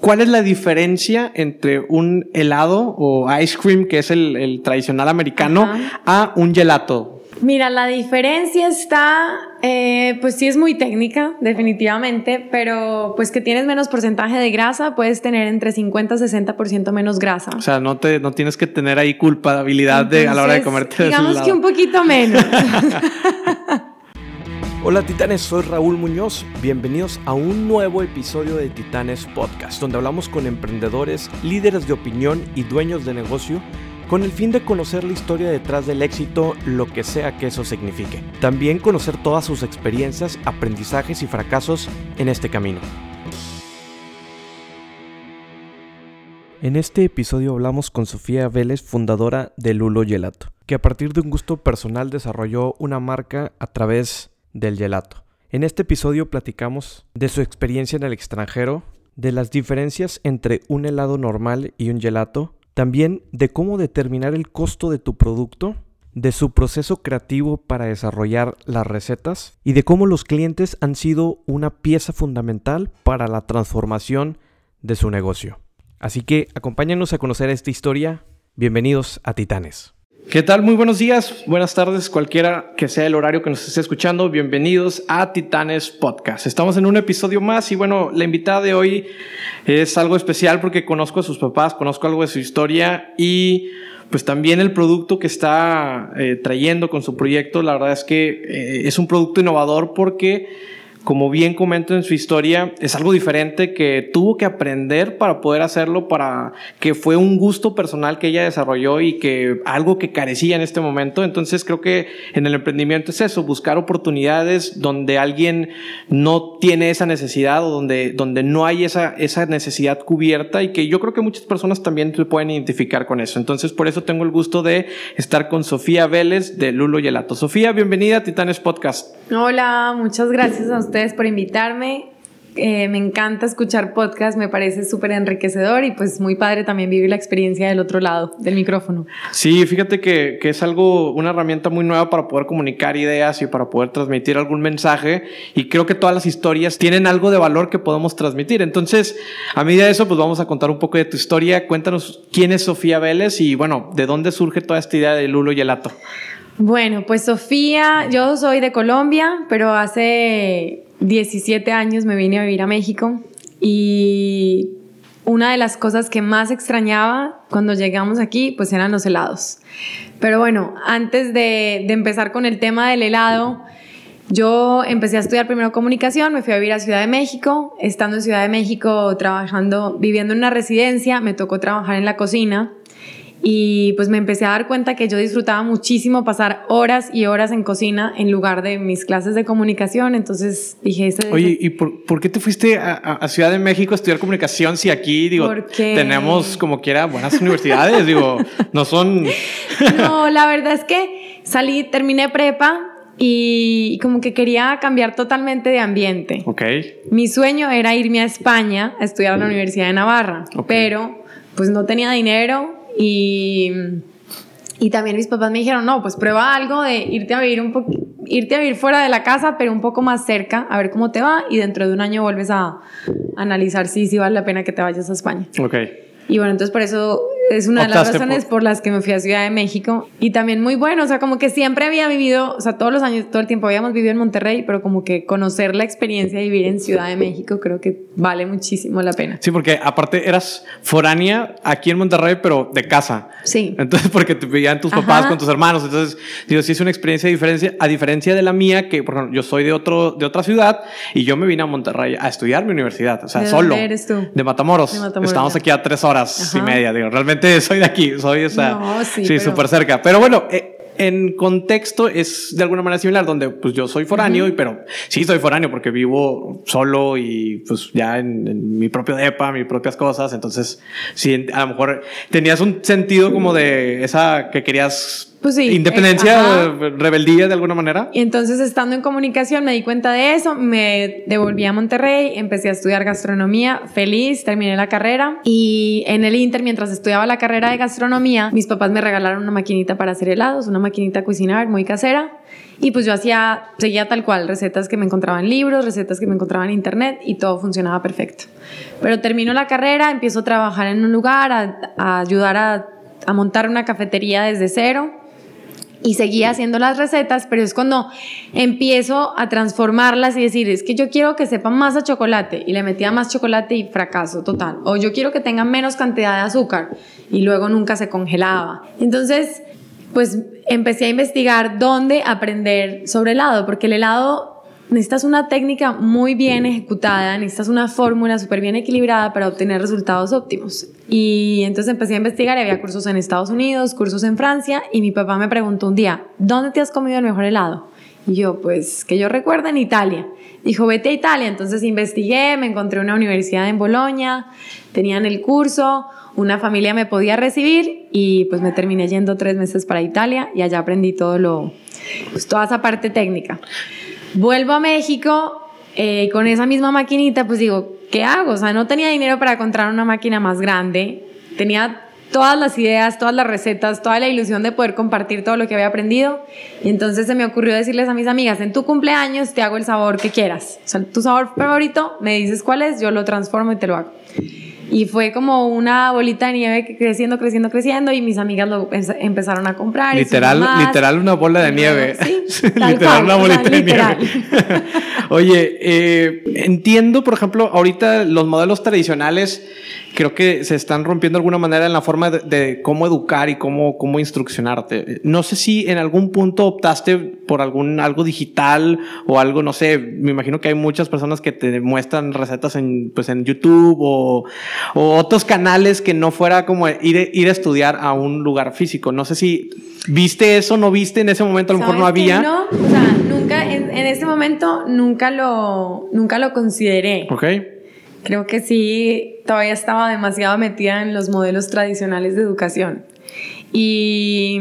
¿Cuál es la diferencia entre un helado o ice cream, que es el, tradicional americano, a un gelato? Mira, la diferencia está, eh, pues sí es muy técnica, definitivamente, pero pues que tienes menos porcentaje de grasa, puedes tener entre 50 y 60% menos grasa. O sea, no, te, no tienes que tener ahí culpabilidad de, a la hora de comerte Digamos que un poquito menos. Hola Titanes, soy Raúl Muñoz. Bienvenidos a un nuevo episodio de Titanes Podcast, donde hablamos con emprendedores, líderes de opinión y dueños de negocio con el fin de conocer la historia detrás del éxito, lo que sea que eso signifique. También conocer todas sus experiencias, aprendizajes y fracasos en este camino. En este episodio hablamos con Sofía Vélez, fundadora de Lulo Gelato, que a partir de un gusto personal desarrolló una marca a través del gelato. En este episodio platicamos de su experiencia en el extranjero, de las diferencias entre un helado normal y un gelato, también de cómo determinar el costo de tu producto, de su proceso creativo para desarrollar las recetas y de cómo los clientes han sido una pieza fundamental para la transformación de su negocio. Así que acompáñanos a conocer esta historia. Bienvenidos a Titanes. ¿Qué tal? Muy buenos días, buenas tardes, cualquiera que sea el horario que nos esté escuchando. Bienvenidos a Titanes Podcast. Estamos en un episodio más y bueno, la invitada de hoy es algo especial porque conozco a sus papás, conozco algo de su historia y pues también el producto que está eh, trayendo con su proyecto, la verdad es que eh, es un producto innovador porque como bien comento en su historia, es algo diferente que tuvo que aprender para poder hacerlo, para que fue un gusto personal que ella desarrolló y que algo que carecía en este momento. Entonces creo que en el emprendimiento es eso, buscar oportunidades donde alguien no tiene esa necesidad o donde, donde no hay esa, esa necesidad cubierta y que yo creo que muchas personas también se pueden identificar con eso. Entonces por eso tengo el gusto de estar con Sofía Vélez de Lulo Yelato. Sofía, bienvenida a Titanes Podcast. Hola, muchas gracias a usted por invitarme. Eh, me encanta escuchar podcast, me parece súper enriquecedor y pues muy padre también vivir la experiencia del otro lado del micrófono. Sí, fíjate que, que, es algo, una herramienta muy nueva para poder comunicar ideas y para poder transmitir algún mensaje y creo que todas las historias tienen algo de valor que podemos transmitir. Entonces, a medida de eso, pues vamos a contar un poco de tu historia. Cuéntanos quién es Sofía Vélez y bueno, de dónde surge toda esta idea de Lulo y el Ato. Bueno, pues Sofía, yo soy de Colombia, pero hace 17 años me vine a vivir a México y una de las cosas que más extrañaba cuando llegamos aquí pues eran los helados. Pero bueno, antes de, de, empezar con el tema del helado, yo empecé a estudiar primero comunicación, me fui a vivir a Ciudad de México, estando en Ciudad de México trabajando, viviendo en una residencia, me tocó trabajar en la cocina y pues me empecé a dar cuenta que yo disfrutaba muchísimo pasar horas y horas en cocina en lugar de mis clases de comunicación. Entonces dije... Oye, ¿y por, qué te fuiste a, Ciudad de México a estudiar comunicación si aquí, digo, tenemos como quiera buenas universidades? digo, no son... no, la verdad es que salí, terminé prepa y como que quería cambiar totalmente de ambiente. Ok. Mi sueño era irme a España a estudiar a la Universidad de Navarra, pero pues no tenía dinero y, y también mis papás me dijeron, no, pues prueba algo de irte a vivir un poco irte a vivir fuera de la casa, pero un poco más cerca, a ver cómo te va y dentro de un año vuelves a analizar si, si vale la pena que te vayas a España. Ok. Y bueno, entonces por eso es una de las razones por... las que me fui a Ciudad de México. Y también muy bueno, o sea, como que siempre había vivido, o sea, todos los años, todo el tiempo habíamos vivido en Monterrey, pero como que conocer la experiencia de vivir en Ciudad de México creo que vale muchísimo la pena. Sí, porque aparte eras foránea aquí en Monterrey, pero de casa. Sí. Entonces, porque te vivían tus papás con tus hermanos. Entonces, digo, sí es una experiencia diferente, a diferencia de la mía, que por ejemplo, yo soy de, otro, de otra ciudad y yo me vine a Monterrey a estudiar mi universidad, o sea, ¿De solo. Dónde eres tú? De Matamoros. De Matamoros Estamos aquí a tres horas y media, digo, realmente soy de aquí soy, o sea, sí, súper cerca. Pero bueno, eh, en contexto es de alguna manera similar, donde pues yo soy foráneo, y, pero sí soy foráneo porque vivo solo y pues ya en, mi propio depa, mis propias cosas. Entonces, sí, a lo mejor tenías un sentido como de esa que querías Pues sí. Independencia, rebeldía de alguna manera. Y entonces estando en comunicación me di cuenta de eso, me devolví a Monterrey, empecé a estudiar gastronomía, feliz, terminé la carrera y en el Inter, mientras estudiaba la carrera de gastronomía, mis papás me regalaron una maquinita para hacer helados, una maquinita a cocinar muy casera. Y pues yo hacía, seguía tal cual, recetas que me encontraba en libros, recetas que me encontraba en internet y todo funcionaba perfecto. Pero termino la carrera, empiezo a trabajar en un lugar, a, a ayudar a, a montar una cafetería desde cero y seguía haciendo las recetas, pero es cuando empiezo a transformarlas y decir, es que yo quiero que sepa más a chocolate y le metía más chocolate y fracaso total. O yo quiero que tenga menos cantidad de azúcar y luego nunca se congelaba. Entonces, pues empecé a investigar dónde aprender sobre helado, porque el helado necesitas una técnica muy bien ejecutada, necesitas una fórmula súper bien equilibrada para obtener resultados óptimos. Y entonces empecé a investigar, había cursos en Estados Unidos, cursos en Francia, y mi papá me preguntó un día, ¿dónde te has comido el mejor helado? Y yo, pues, que yo recuerdo en Italia. Dijo, vete a Italia. Entonces investigué, me encontré una universidad en Bolonia, tenían el curso, una familia me podía recibir y pues me terminé yendo tres meses para Italia y allá aprendí todo lo, pues, toda esa parte técnica. Vuelvo a México eh, con esa misma maquinita, pues digo, ¿qué hago? O sea, no tenía dinero para comprar una máquina más grande, tenía todas las ideas, todas las recetas, toda la ilusión de poder compartir todo lo que había aprendido. Y entonces se me ocurrió decirles a mis amigas, en tu cumpleaños te hago el sabor que quieras. O sea, tu sabor favorito, me dices cuál es, yo lo transformo y te lo hago. Y fue como una bolita de nieve creciendo, creciendo, creciendo y mis amigas lo empezaron a comprar. Literal, literal una bola de nieve. Sí, literal una bolita de nieve. Oye, eh, entiendo, por ejemplo, ahorita los modelos tradicionales creo que se están rompiendo de alguna manera en la forma de, cómo educar y cómo, cómo instruccionarte. No sé si en algún punto optaste por algún algo digital o algo, no sé, me imagino que hay muchas personas que te muestran recetas en, pues en YouTube o, o otros canales que no fuera como ir, ir a estudiar a un lugar físico. No sé si viste eso, no viste en ese momento, a lo mejor no había. No, o sea, nunca, en, en ese momento nunca lo, nunca lo consideré. Ok. Creo que sí, todavía estaba demasiado metida en los modelos tradicionales de educación. Y,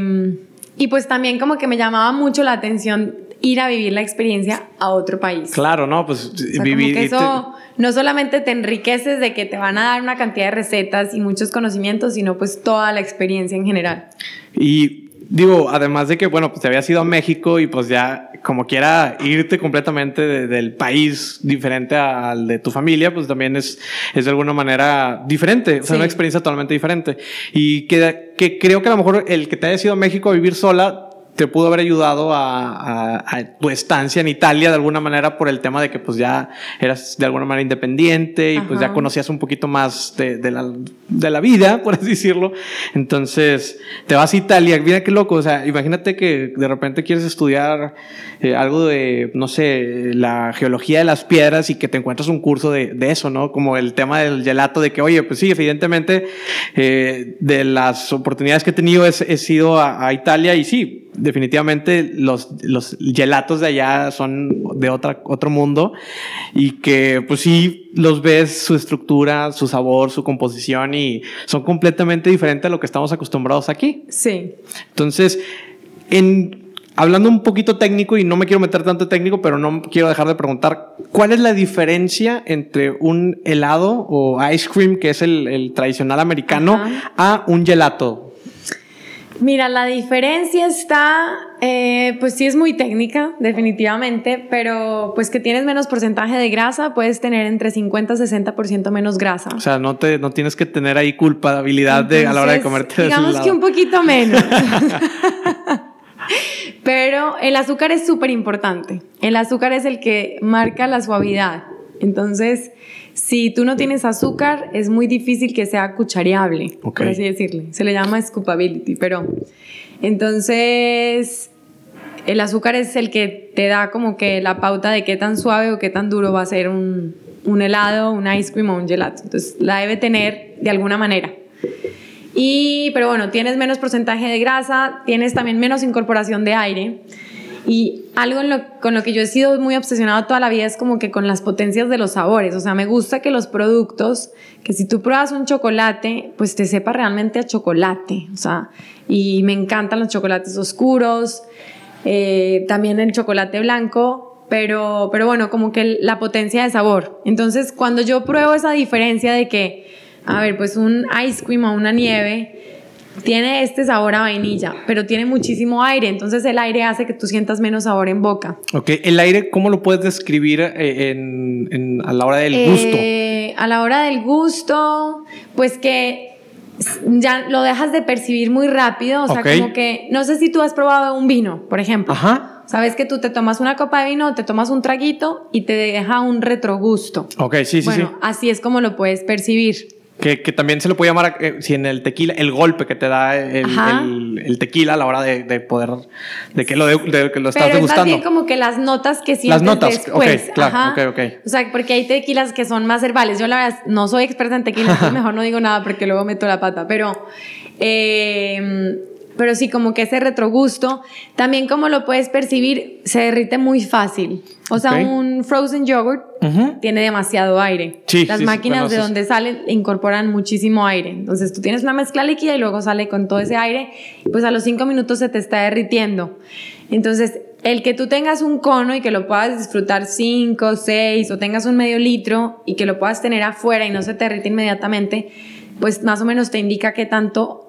y pues también como que me llamaba mucho la atención ir a vivir la experiencia a otro país. Claro, no, pues vivir. eso no solamente te enriqueces de que te van a dar una cantidad de recetas y muchos conocimientos, sino pues toda la experiencia en general. Y digo, además de que, bueno, pues te habías ido a México y pues ya como quiera irte completamente del país diferente al de tu familia, pues también es, es de alguna manera diferente, o sea, una experiencia totalmente diferente. Y que, que creo que a lo mejor el que te haya ido a México a vivir sola te pudo haber ayudado a, tu estancia en Italia de alguna manera por el tema de que pues ya eras de alguna manera independiente y pues ya conocías un poquito más de, la, de, la, vida, por así decirlo. Entonces te vas a Italia, mira qué loco, o sea, imagínate que de repente quieres estudiar eh, algo de, no sé, la geología de las piedras y que te encuentras un curso de, de eso, ¿no? Como el tema del gelato, de que, oye, pues sí, evidentemente eh, de las oportunidades que he tenido he, he sido a, a Italia y sí, definitivamente los, los gelatos de allá son de otra, otro mundo y que pues sí los ves su estructura, su sabor, su composición y son completamente diferentes a lo que estamos acostumbrados aquí. Sí. Entonces, en, hablando un poquito técnico y no me quiero meter tanto técnico, pero no quiero dejar de preguntar, ¿cuál es la diferencia entre un helado o ice cream, que es el, el tradicional americano, a un gelato? Mira, la diferencia está, eh, pues sí es muy técnica, definitivamente, pero pues que tienes menos porcentaje de grasa, puedes tener entre 50 y 60% menos grasa. O sea, no, te, no tienes que tener ahí culpabilidad de, a la hora de comerte. Digamos que un poquito menos. pero el azúcar es súper importante. El azúcar es el que marca la suavidad. Entonces, si tú no tienes azúcar, es muy difícil que sea cuchareable, por así decirle. Se le llama scoopability, pero entonces el azúcar es el que te da como que la pauta de qué tan suave o qué tan duro va a ser un, un helado, un ice cream o un gelato. Entonces la debe tener de alguna manera. Y, pero bueno, tienes menos porcentaje de grasa, tienes también menos incorporación de aire Y algo con lo que yo he sido muy obsesionado toda la vida es como que con las potencias de los sabores. O sea, me gusta que los productos, que si tú pruebas un chocolate, pues te sepa realmente a chocolate. O sea, y me encantan los chocolates oscuros, eh, también el chocolate blanco, pero, pero bueno, como que la potencia de sabor. Entonces, cuando yo pruebo esa diferencia de que, a ver, pues un ice cream o una nieve, tiene este sabor a vainilla, pero tiene muchísimo aire, entonces el aire hace que tú sientas menos sabor en boca. Ok, el aire, ¿cómo lo puedes describir eh, en, a la hora del eh, gusto? A la hora del gusto, pues que ya lo dejas de percibir muy rápido, o sea, como que, no sé si tú has probado un vino, por ejemplo. Ajá. Sabes que tú te tomas una copa de vino, te tomas un traguito y te deja un retrogusto. Ok, sí, sí, bueno, así es como lo puedes percibir. Que, que, también se le puede llamar, eh, si en el tequila, el golpe que te da el, el, tequila a la hora de, de poder, de que lo, de, que lo estás Pero degustando. Es como que las notas que sientes Las notas, después. claro, ok, ok. O sea, porque hay tequilas que son más herbales. Yo la verdad no soy experta en tequila, mejor no digo nada porque luego meto la pata, pero... Eh, pero sí, como que ese retrogusto, también como lo puedes percibir, se derrite muy fácil. O sea, un frozen yogurt tiene demasiado aire. Las máquinas de donde salen incorporan muchísimo aire. Entonces tú tienes una mezcla líquida y luego sale con todo ese aire, pues a los cinco minutos se te está derritiendo. Entonces, el que tú tengas un cono y que lo puedas disfrutar cinco, seis, o tengas un medio litro y que lo puedas tener afuera y no se te derrite inmediatamente, pues más o menos te indica qué tanto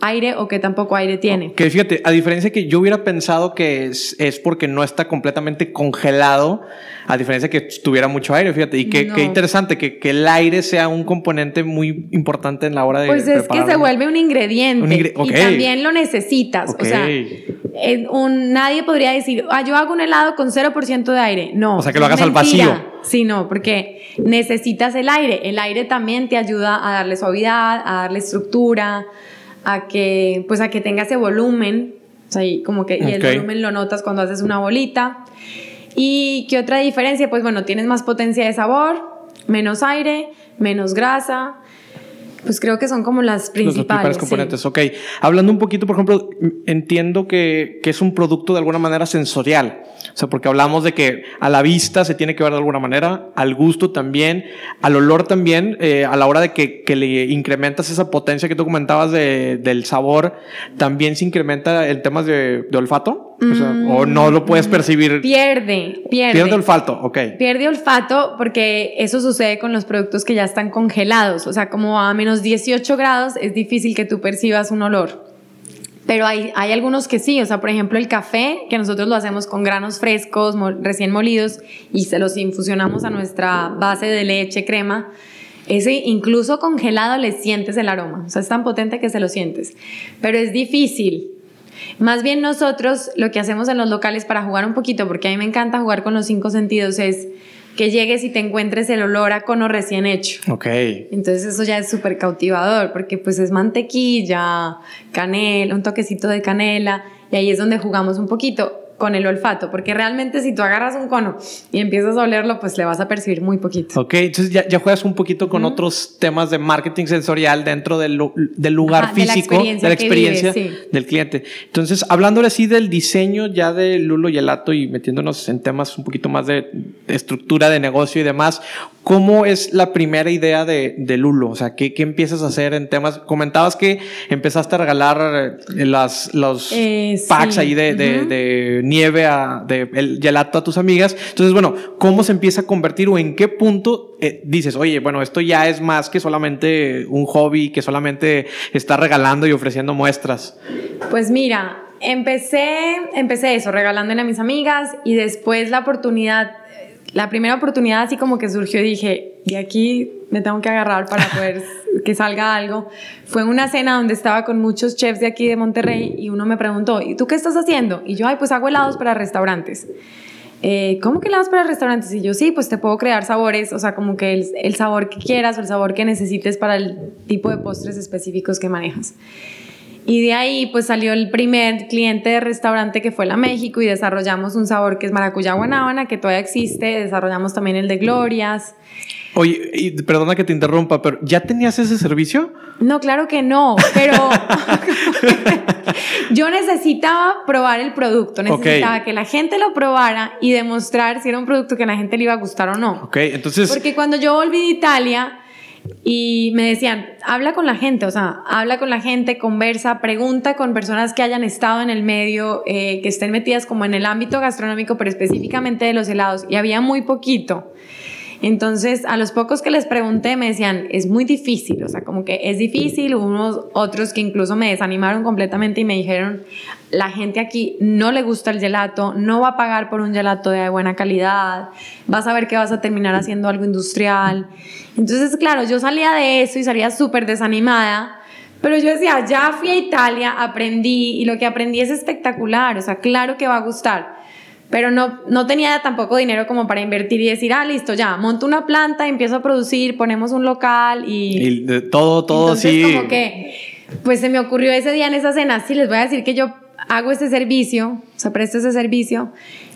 aire o que tampoco aire tiene. Que fíjate, a diferencia que yo hubiera pensado que es, es porque no está completamente congelado, a diferencia que tuviera mucho aire, fíjate, y qué, interesante que, que, el aire sea un componente muy importante en la hora de... Pues es que se vuelve un ingrediente y también lo necesitas, o sea, un, nadie podría decir, ah, yo hago un helado con 0% de aire, no. O sea, que lo hagas al vacío. Sí, no, porque necesitas el aire, el aire también te ayuda a darle suavidad, a darle estructura, a que, pues a que tenga ese volumen, o sea, y como que y el volumen lo notas cuando haces una bolita. ¿Y qué otra diferencia? Pues bueno, tienes más potencia de sabor, menos aire, menos grasa. Pues creo que son como las principales. Los principales componentes, ok. Hablando un poquito, por ejemplo, entiendo que, que, es un producto de alguna manera sensorial. O sea, porque hablamos de que a la vista se tiene que ver de alguna manera, al gusto también, al olor también, eh, a la hora de que, que, le incrementas esa potencia que tú comentabas de, del sabor, también se incrementa el tema de, de olfato. O, sea, o, no lo puedes mm, percibir. Pierde, pierde. Pierde olfato, ok. Pierde olfato porque eso sucede con los productos que ya están congelados. O sea, como a menos 18 grados es difícil que tú percibas un olor. Pero hay, hay algunos que sí, o sea, por ejemplo, el café, que nosotros lo hacemos con granos frescos, recién molidos, y se los infusionamos a nuestra base de leche, crema. Ese incluso congelado le sientes el aroma, o sea, es tan potente que se lo sientes. Pero es difícil. Más bien nosotros lo que hacemos en los locales para jugar un poquito, porque a mí me encanta jugar con los cinco sentidos, es que llegues y te encuentres el olor a cono recién hecho. Ok. Entonces eso ya es súper cautivador porque pues es mantequilla, canela, un toquecito de canela y ahí es donde jugamos un poquito con el olfato, porque realmente si tú agarras un cono y empiezas a olerlo, pues le vas a percibir muy poquito. Ok, entonces ya, ya juegas un poquito con otros temas de marketing sensorial dentro del, del lugar físico, de la experiencia, del cliente. Entonces, hablándole así del diseño ya de Lulo y Elato y metiéndonos en temas un poquito más de, estructura de negocio y demás, ¿cómo es la primera idea de, de Lulo? O sea, ¿qué, ¿qué, empiezas a hacer en temas? Comentabas que empezaste a regalar eh, las, los eh, packs ahí de, de nieve a, de el gelato a tus amigas. Entonces, bueno, ¿cómo se empieza a convertir o en qué punto eh, dices, oye, bueno, esto ya es más que solamente un hobby, que solamente está regalando y ofreciendo muestras? Pues mira, empecé, empecé eso, regalándole a mis amigas y después la oportunidad la primera oportunidad así como que surgió y dije, de aquí me tengo que agarrar para poder que salga algo. Fue una cena donde estaba con muchos chefs de aquí de Monterrey y uno me preguntó, ¿y tú qué estás haciendo? Y yo, ay, pues hago helados para restaurantes. Eh, ¿Cómo que helados para restaurantes? Y yo, sí, pues te puedo crear sabores, o sea, como que el, el sabor que quieras o el sabor que necesites para el tipo de postres específicos que manejas. Y de ahí pues salió el primer cliente de restaurante que fue la México y desarrollamos un sabor que es maracuyá guanábana, que todavía existe, desarrollamos también el de glorias. Oye, y perdona que te interrumpa, pero ¿ya tenías ese servicio? No, claro que no, pero yo necesitaba probar el producto, necesitaba que la gente lo probara y demostrar si era un producto que a la gente le iba a gustar o no. Ok, entonces... Porque cuando yo volví de Italia y me decían, habla con la gente, o sea, habla con la gente, conversa, pregunta con personas que hayan estado en el medio, eh, que estén metidas como en el ámbito gastronómico, pero específicamente de los helados, y había muy poquito. Entonces, a los pocos que les pregunté me decían, es muy difícil, o sea, como que es difícil, unos otros que incluso me desanimaron completamente y me dijeron, la gente aquí no le gusta el gelato, no va a pagar por un gelato de buena calidad, vas a ver que vas a terminar haciendo algo industrial. Entonces, claro, yo salía de eso y salía súper desanimada. Pero yo decía, ya fui a Italia, aprendí y lo que aprendí es espectacular, o sea, claro que va a gustar pero no, no tenía tampoco dinero como para invertir y decir, ah, listo, ya, monto una planta, empiezo a producir, ponemos un local y... y todo, todo Entonces, como que, pues se me ocurrió ese día en esa cena, sí, les voy a decir que yo hago ese servicio, o sea, presto ese servicio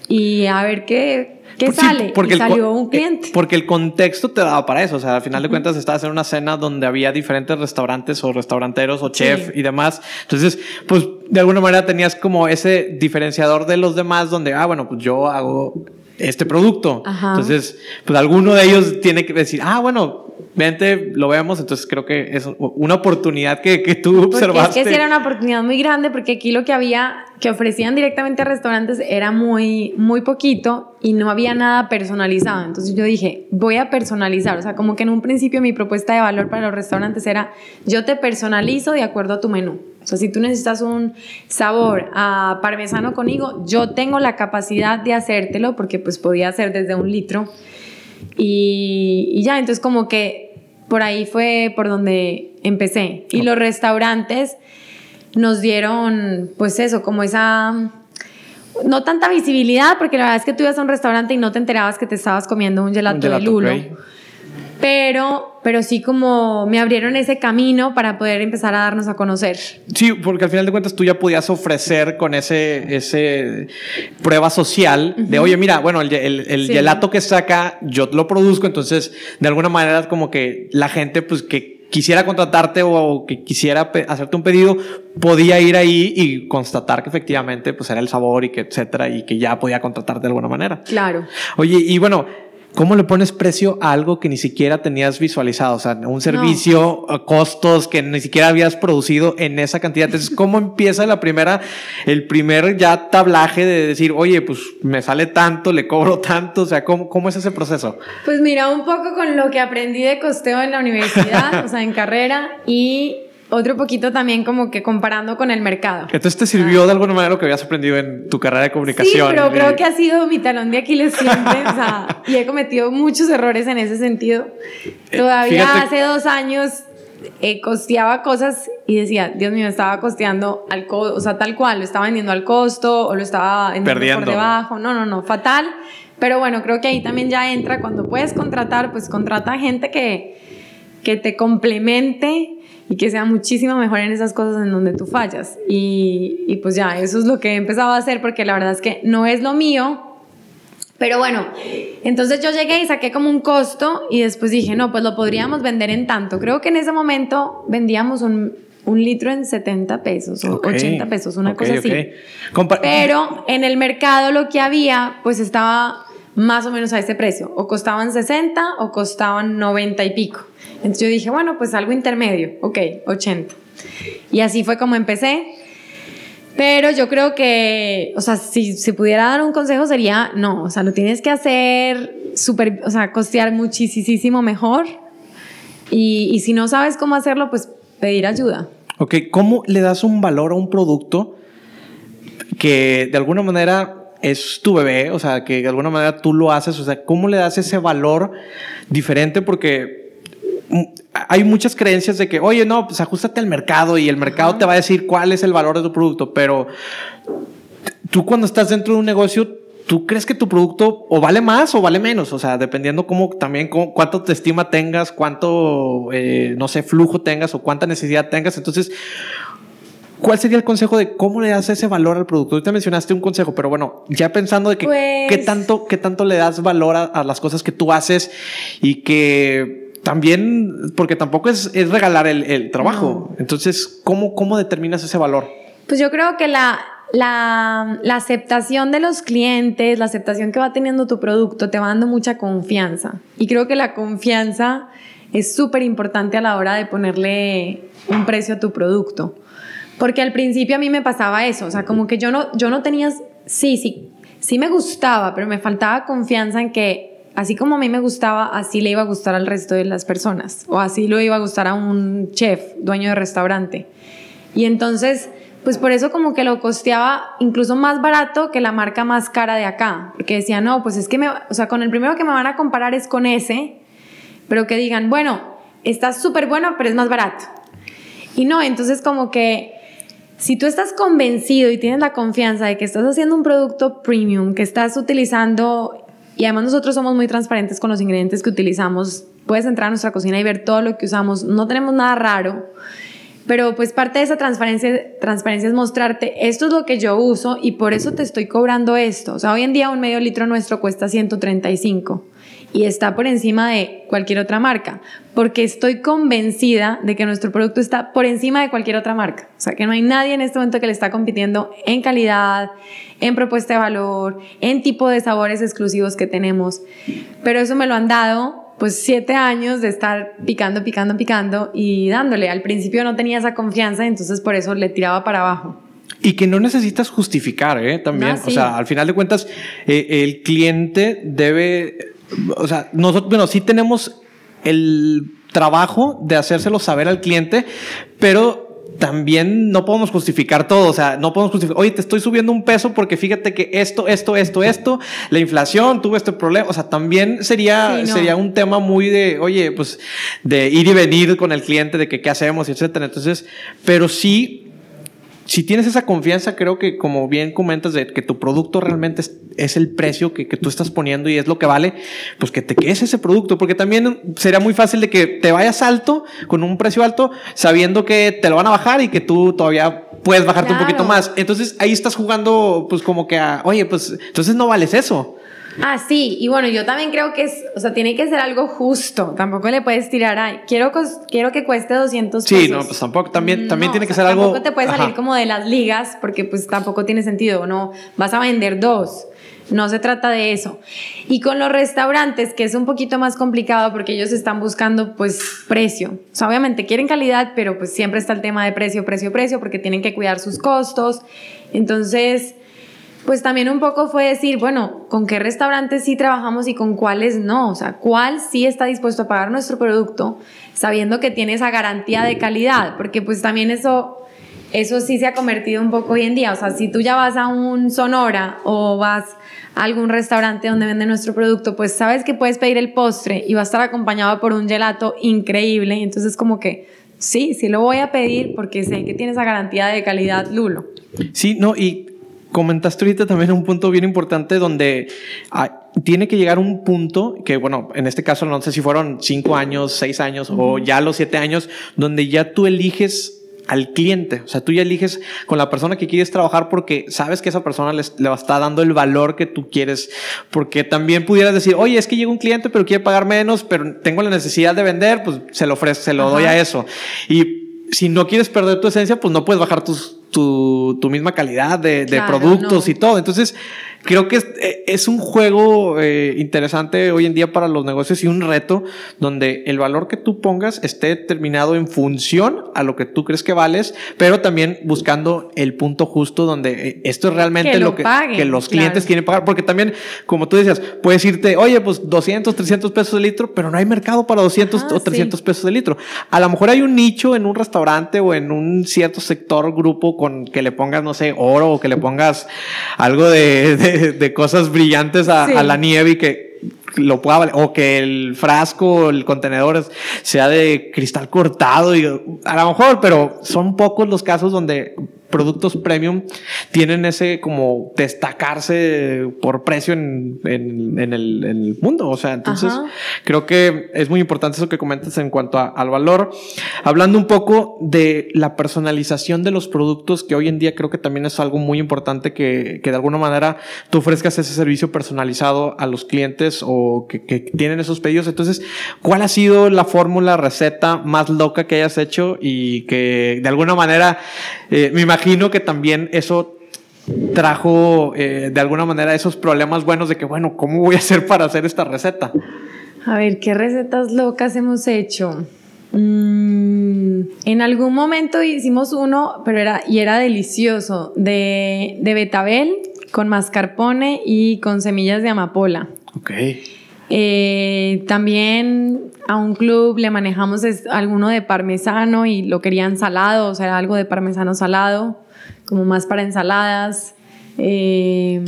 y a ver qué, ¿Qué sale? porque salió un cliente. Porque el contexto te daba para eso. O sea, al final de cuentas estabas en una cena donde había diferentes restaurantes o restauranteros o chef y demás. Entonces, pues de alguna manera tenías como ese diferenciador de los demás donde, ah, bueno, pues yo hago este producto. Entonces, pues alguno de ellos tiene que decir, ah, bueno, vente, lo vemos. Entonces creo que es una oportunidad que, que tú observaste. Es que sí era una oportunidad muy grande porque aquí lo que había, que ofrecían directamente a restaurantes era muy, muy poquito y no había nada personalizado. Entonces yo dije, voy a personalizar. O sea, como que en un principio mi propuesta de valor para los restaurantes era, yo te personalizo de acuerdo a tu menú. O sea, si tú necesitas un sabor a parmesano con higo, yo tengo la capacidad de hacértelo porque pues podía hacer desde un litro. Y, y ya, entonces como que por ahí fue por donde empecé. Y los restaurantes nos dieron pues eso, como esa no tanta visibilidad, porque la verdad es que tú ibas a un restaurante y no te enterabas que te estabas comiendo un gelato, de lulo pero, pero sí como me abrieron ese camino para poder empezar a darnos a conocer. Sí, porque al final de cuentas tú ya podías ofrecer con ese, ese prueba social de, oye, mira, bueno, el, el, gelato que saca, yo lo produzco, entonces de alguna manera como que la gente pues que quisiera contratarte o que quisiera hacerte un pedido, podía ir ahí y constatar que efectivamente pues era el sabor y que etcétera y que ya podía contratarte de alguna manera. Claro. Oye, y bueno, ¿Cómo le pones precio a algo que ni siquiera tenías visualizado? O sea, un servicio, costos que ni siquiera habías producido en esa cantidad. Entonces, ¿cómo empieza la primera, el primer ya tablaje de decir, oye, pues me sale tanto, le cobro tanto? O sea, ¿cómo, cómo es ese proceso? Pues mira, un poco con lo que aprendí de costeo en la universidad, o sea, en carrera y otro poquito también como que comparando con el mercado. Entonces te sirvió de alguna manera lo que habías aprendido en tu carrera de comunicación. Sí, pero creo que ha sido mi talón de Aquiles siempre, o sea, y he cometido muchos errores en ese sentido. Eh, Todavía hace dos años eh, costeaba cosas y decía, Dios mío, estaba costeando al o sea, tal cual, lo estaba vendiendo al costo o lo estaba vendiendo por debajo. No, no, no, fatal. Pero bueno, creo que ahí también ya entra cuando puedes contratar, pues contrata gente que, que te complemente y que sea muchísimo mejor en esas cosas en donde tú fallas. Y, y pues ya, eso es lo que he empezado a hacer porque la verdad es que no es lo mío, pero bueno, entonces yo llegué y saqué como un costo y después dije, no, pues lo podríamos vender en tanto. Creo que en ese momento vendíamos un, un litro en 70 pesos o 80 pesos, una cosa así. Pero en el mercado lo que había, pues estaba más o menos a ese precio. O costaban 60 o costaban 90 y pico. Entonces yo dije, bueno, pues algo intermedio, ok, 80. Y así fue como empecé. Pero yo creo que, o sea, si se pudiera dar un consejo sería, no, o sea, lo tienes que hacer súper, o sea, costear muchísimo mejor. Y, y si no sabes cómo hacerlo, pues pedir ayuda. Ok, ¿cómo le das un valor a un producto que de alguna manera es tu bebé, o sea, que de alguna manera tú lo haces, o sea, ¿cómo le das ese valor diferente? Porque hay muchas creencias de que, oye, no, pues ajustate al mercado y el mercado te va a decir cuál es el valor de tu producto, pero tú cuando estás dentro de un negocio, tú crees que tu producto o vale más o vale menos, o sea, dependiendo cómo también cuánto te estima tengas, cuánto, eh, no sé, flujo tengas o cuánta necesidad tengas. Entonces, ¿Cuál sería el consejo de cómo le das ese valor al producto? Ahorita mencionaste un consejo, pero bueno, ya pensando de que Pues- qué tanto, qué tanto le das valor a, a las cosas que tú haces y que también, porque tampoco es, es regalar el, el trabajo. Entonces, ¿cómo, ¿cómo determinas ese valor? Pues yo creo que la, la, la aceptación de los clientes, la aceptación que va teniendo tu producto, te va dando mucha confianza. Y creo que la confianza es súper importante a la hora de ponerle un precio a tu producto. Porque al principio a mí me pasaba eso, o sea, como que yo no, yo no tenía, sí, sí, sí me gustaba, pero me faltaba confianza en que así como a mí me gustaba, así le iba a gustar al resto de las personas, o así lo iba a gustar a un chef, dueño de restaurante. Y entonces, pues por eso como que lo costeaba incluso más barato que la marca más cara de acá, porque decía, no, pues es que me, o sea, con el primero que me van a comparar es con ese, pero que digan, bueno, está súper bueno, pero es más barato. Y no, entonces como que si tú estás convencido y tienes la confianza de que estás haciendo un producto premium, que estás utilizando, y además nosotros somos muy transparentes con los ingredientes que utilizamos, puedes entrar a nuestra cocina y ver todo lo que usamos, no tenemos nada raro, pero pues parte de esa transparencia, transparencia es mostrarte, esto es lo que yo uso y por eso te estoy cobrando esto. O sea, hoy en día un medio litro nuestro cuesta 135 y está por encima de cualquier otra marca, porque estoy convencida de que nuestro producto está por encima de cualquier otra marca. O sea, que no hay nadie en este momento que le está compitiendo en calidad, en propuesta de valor, en tipo de sabores exclusivos que tenemos. Pero eso me lo han dado pues siete años de estar picando, picando, picando y dándole. Al principio no tenía esa confianza, entonces por eso le tiraba para abajo. Y que no necesitas justificar, ¿eh? También. No, sí. O sea, al final de cuentas, eh, el cliente debe. O sea, nosotros, bueno, sí tenemos el trabajo de hacérselo saber al cliente, pero también no podemos justificar todo, o sea, no podemos justificar, oye, te estoy subiendo un peso porque fíjate que esto, esto, esto, esto, la inflación, tuve este problema, o sea, también sería, Sí, no. sería un tema muy de, oye, pues, de ir y venir con el cliente, de que qué hacemos, etcétera. Entonces, pero sí, si tienes esa confianza, creo que como bien comentas de que tu producto realmente es, es el precio que, que tú estás poniendo y es lo que vale, pues que te quedes ese producto, porque también sería muy fácil de que te vayas alto, con un precio alto, sabiendo que te lo van a bajar y que tú todavía puedes bajarte un poquito más. Entonces ahí estás jugando pues como que a, oye, pues entonces no vales eso. Ah, sí, y bueno, yo también creo que es, o sea, tiene que ser algo justo. Tampoco le puedes tirar, ay, quiero, quiero que cueste 200 pesos. Sí, no, pues tampoco, también, también No, tiene o que sea, ser algo... Tampoco te puedes salir como de las ligas porque pues tampoco tiene sentido, no vas a vender dos. No se trata de eso. Y con los restaurantes, que es un poquito más complicado porque ellos están buscando pues precio. O sea, obviamente quieren calidad, pero pues siempre está el tema de precio, precio, precio, porque tienen que cuidar sus costos. Entonces, pues también un poco fue decir, bueno, ¿con qué restaurantes sí trabajamos y con cuáles no? O sea, ¿cuál sí está dispuesto a pagar nuestro producto sabiendo que tiene esa garantía de calidad? Porque pues también eso, eso sí se ha convertido un poco hoy en día. O sea, si tú ya vas a un Sonora o vas a algún restaurante donde venden nuestro producto, pues sabes que puedes pedir el postre y va a estar acompañado por un gelato increíble. Entonces como que sí, sí lo voy a pedir porque sé que tiene esa garantía de calidad Lulo. Sí, no, y comentaste ahorita también un punto bien importante donde ah, tiene que llegar un punto que, bueno, en este caso no sé si fueron cinco años, seis años o ya los siete años, donde ya tú eliges al cliente, o sea, tú ya eliges con la persona que quieres trabajar porque sabes que esa persona les- le está dando el valor que tú quieres, porque también pudieras decir, oye, es que llega un cliente pero quiere pagar menos, pero tengo la necesidad de vender, pues se lo ofrezco, se lo doy Ajá. a eso. Y si no quieres perder tu esencia, pues no puedes bajar tus, tu, tu misma calidad de, de Claro, productos no. y todo. Entonces, creo que es, eh, es un juego eh, interesante hoy en día para los negocios y un reto donde el valor que tú pongas esté determinado en función a lo que tú crees que vales, pero también buscando el punto justo donde eh, esto es realmente Que lo lo que, paguen, que los claro. clientes quieren pagar. Porque también, como tú decías, puedes irte, oye, pues 200, 300 pesos de litro, pero no hay mercado para 200 Ajá, o 300 sí. pesos de litro. A lo mejor hay un nicho en un restaurante o en un cierto sector, grupo, con que le pongas, no sé, oro o que le pongas algo de, de- de cosas brillantes a, Sí. a la nieve y que lo pueda valer, o que el frasco, el contenedor sea de cristal cortado y a lo mejor, pero son pocos los casos donde productos premium tienen ese como destacarse por precio en, en, en, el, en el, mundo. O sea, entonces creo que es muy importante eso que comentas en cuanto a, al valor. Hablando un poco de la personalización de los productos, que hoy en día creo que también es algo muy importante que, que de alguna manera tú ofrezcas ese servicio personalizado a los clientes o que, que tienen esos pedidos. Entonces, ¿cuál ha sido la fórmula, receta más loca que hayas hecho y que de alguna manera eh, me imagino que también eso trajo eh, de alguna manera esos problemas buenos de que, bueno, ¿cómo voy a hacer para hacer esta receta? A ver, ¿qué recetas locas hemos hecho? Mm, en algún momento hicimos uno, pero era, y era delicioso, de, de betabel con mascarpone y con semillas de amapola. Ok. Eh, también a un club le manejamos alguno de parmesano y lo querían salado, o sea, algo de parmesano salado, como más para ensaladas. Eh,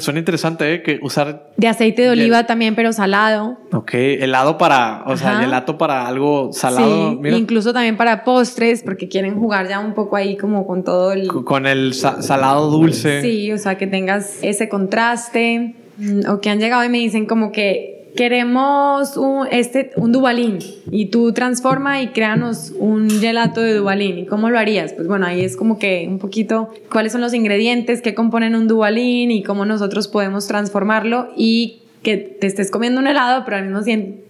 suena interesante, ¿eh? Que usar. De aceite de oliva también, pero salado. Ok, helado para. O sea, gelato para algo salado. Sí, incluso también para postres, porque quieren jugar ya un poco ahí, como con todo el. Con el salado dulce. Sí, o sea, que tengas ese contraste. Mm, o que han llegado y me dicen, como que queremos un, este, un Dubalín y tú transforma y créanos un gelato de Dubalín. ¿Y cómo lo harías? Pues bueno, ahí es como que un poquito cuáles son los ingredientes que componen un Dubalín y cómo nosotros podemos transformarlo y que te estés comiendo un helado, pero al mismo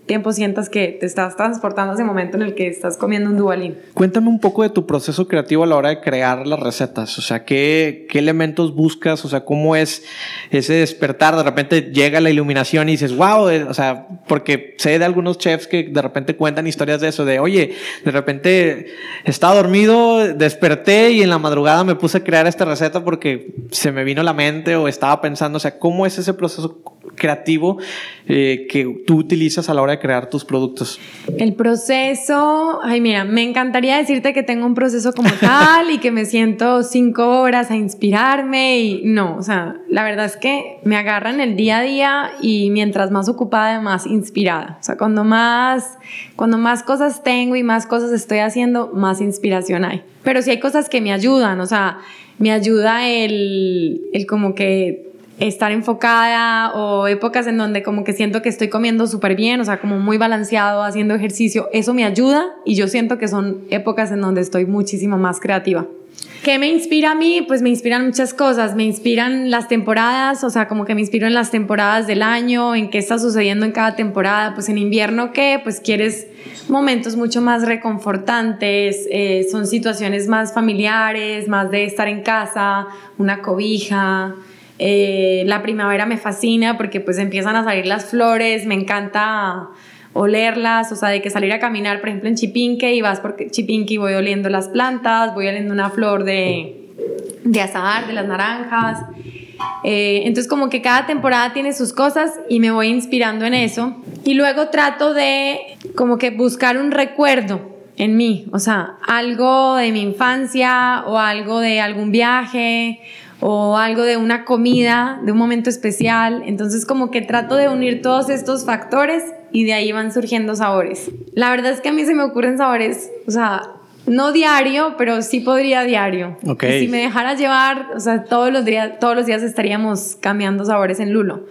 tiempo sientas que te estás transportando a ese momento en el que estás comiendo un dualín. Cuéntame un poco de tu proceso creativo a la hora de crear las recetas, o sea, ¿qué, qué elementos buscas, o sea, cómo es ese despertar, de repente llega la iluminación y dices, wow, eh", o sea, porque sé de algunos chefs que de repente cuentan historias de eso, de, oye, de repente estaba dormido, desperté y en la madrugada me puse a crear esta receta porque se me vino la mente o estaba pensando, o sea, ¿cómo es ese proceso creativo eh, que tú utilizas a la hora de crear tus productos? El proceso, ay mira, me encantaría decirte que tengo un proceso como tal y que me siento cinco horas a inspirarme y no, o sea, la verdad es que me agarran el día a día y mientras más ocupada, más inspirada. O sea, cuando más, cuando más cosas tengo y más cosas estoy haciendo, más inspiración hay. Pero sí hay cosas que me ayudan, o sea, me ayuda el, el como que estar enfocada o épocas en donde como que siento que estoy comiendo súper bien, o sea, como muy balanceado, haciendo ejercicio, eso me ayuda y yo siento que son épocas en donde estoy muchísimo más creativa. ¿Qué me inspira a mí? Pues me inspiran muchas cosas. Me inspiran las temporadas, o sea, como que me inspiro en las temporadas del año, en qué está sucediendo en cada temporada. Pues en invierno, ¿qué? Pues quieres momentos mucho más reconfortantes, eh, son situaciones más familiares, más de estar en casa, una cobija, eh, la primavera me fascina porque pues empiezan a salir las flores, me encanta olerlas, o sea, de que salir a caminar, por ejemplo, en Chipinque y vas por Chipinque y voy oliendo las plantas, voy oliendo una flor de, de azahar, de las naranjas. Eh, entonces como que cada temporada tiene sus cosas y me voy inspirando en eso. Y luego trato de como que buscar un recuerdo en mí, o sea, algo de mi infancia o algo de algún viaje o algo de una comida, de un momento especial. Entonces como que trato de unir todos estos factores y de ahí van surgiendo sabores. La verdad es que a mí se me ocurren sabores, o sea, no diario, pero sí podría diario. Okay. Si me dejara llevar, o sea, todos los días, todos los días estaríamos cambiando sabores en Lulo.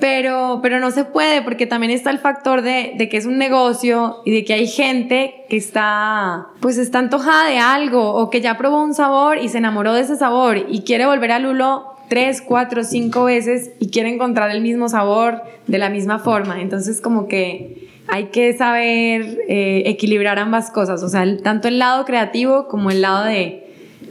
Pero, pero no se puede porque también está el factor de, de, que es un negocio y de que hay gente que está, pues está antojada de algo o que ya probó un sabor y se enamoró de ese sabor y quiere volver a Lulo tres, cuatro, cinco veces y quiere encontrar el mismo sabor de la misma forma. Entonces como que hay que saber eh, equilibrar ambas cosas, o sea, tanto el lado creativo como el lado de,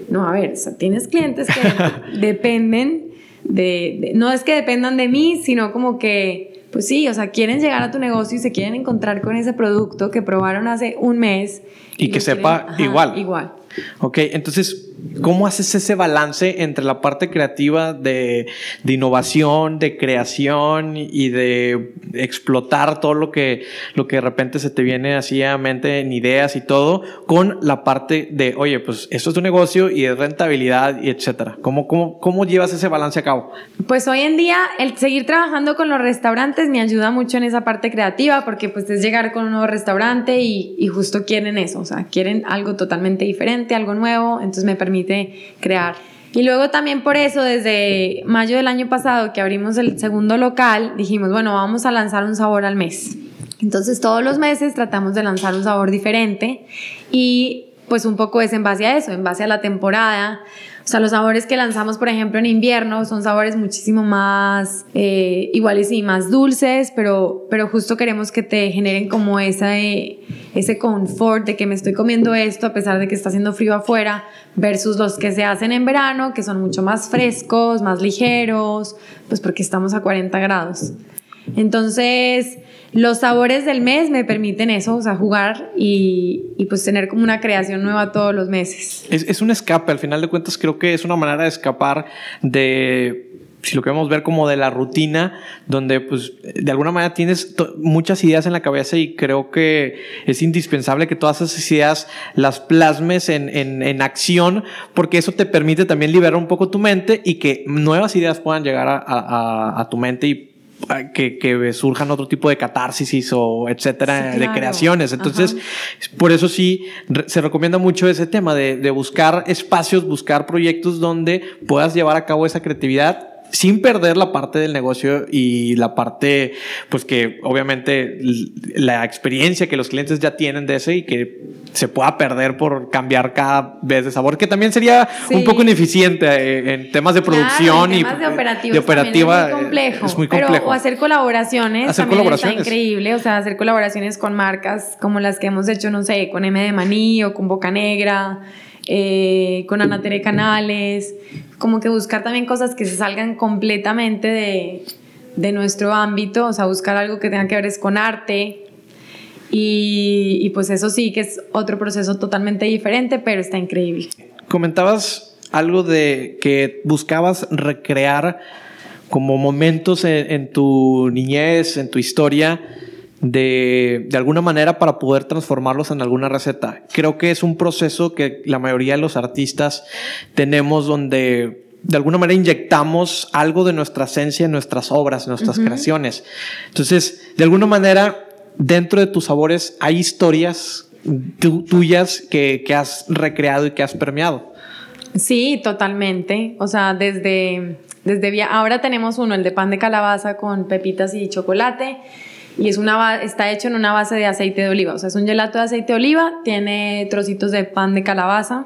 no, a ver, o sea, tienes clientes que dependen de, no es que dependan de mí, sino como que, pues sí, o sea, quieren llegar a tu negocio y se quieren encontrar con ese producto que probaron hace un mes. Y, que sepa igual. Igual. Ok, entonces, ¿cómo haces ese balance entre la parte creativa de, de, innovación, de creación y de explotar todo lo que, lo que de repente se te viene así a mente en ideas y todo, con la parte de, oye, pues esto es tu negocio y es rentabilidad y etcétera? ¿Cómo, cómo, cómo llevas ese balance a cabo? Pues hoy en día el seguir trabajando con los restaurantes me ayuda mucho en esa parte creativa porque pues es llegar con un nuevo restaurante y, y justo quieren eso, o sea, quieren algo totalmente diferente algo nuevo, entonces me permite crear. Y luego también por eso, desde mayo del año pasado que abrimos el segundo local, dijimos, bueno, vamos a lanzar un sabor al mes. Entonces todos los meses tratamos de lanzar un sabor diferente y pues un poco es en base a eso, en base a la temporada. O sea, los sabores que lanzamos, por ejemplo, en invierno son sabores muchísimo más eh, iguales y más dulces, pero, pero justo queremos que te generen como esa, ese confort de que me estoy comiendo esto a pesar de que está haciendo frío afuera, versus los que se hacen en verano, que son mucho más frescos, más ligeros, pues porque estamos a 40 grados. Entonces, los sabores del mes me permiten eso, o sea, jugar y, pues tener como una creación nueva todos los meses. Es, un escape, al final de cuentas creo que es una manera de escapar de si lo queremos ver como de la rutina, donde pues de alguna manera tienes muchas ideas en la cabeza y creo que es indispensable que todas esas ideas las plasmes en, en, acción, porque eso te permite también liberar un poco tu mente y que nuevas ideas puedan llegar a, a, a tu mente y que, que, surjan otro tipo de catarsis o etcétera, de creaciones. Entonces, por eso sí se recomienda mucho ese tema de, de buscar espacios, buscar proyectos donde puedas llevar a cabo esa creatividad sin perder la parte del negocio y la parte, pues que obviamente la experiencia que los clientes ya tienen de ese y que se pueda perder por cambiar cada vez de sabor, que también sería un poco ineficiente eh, en temas de producción y de, operativa. Es muy complejo. Es muy complejo. Pero, o hacer colaboraciones hacer también colaboraciones. está increíble, o sea, hacer colaboraciones con marcas como las que hemos hecho, no sé, con M de Maní o con Boca Negra. Eh, con Ana Tere Canales, como que buscar también cosas que se salgan completamente de, de nuestro ámbito, o sea, buscar algo que tenga que ver es con arte. Y, pues eso sí que es otro proceso totalmente diferente, pero está increíble. Comentabas algo de que buscabas recrear como momentos en, en tu niñez, en tu historia, de, de, alguna manera para poder transformarlos en alguna receta. Creo que es un proceso que la mayoría de los artistas tenemos donde de alguna manera inyectamos algo de nuestra esencia en nuestras obras, en nuestras creaciones. Entonces, de alguna manera, dentro de tus sabores hay historias tuyas que, que has recreado y que has permeado. Sí, totalmente. O sea, desde, desde ahora tenemos uno, el de pan de calabaza con pepitas y chocolate y es una, está hecho en una base de aceite de oliva. O sea, es un gelato de aceite de oliva, tiene trocitos de pan de calabaza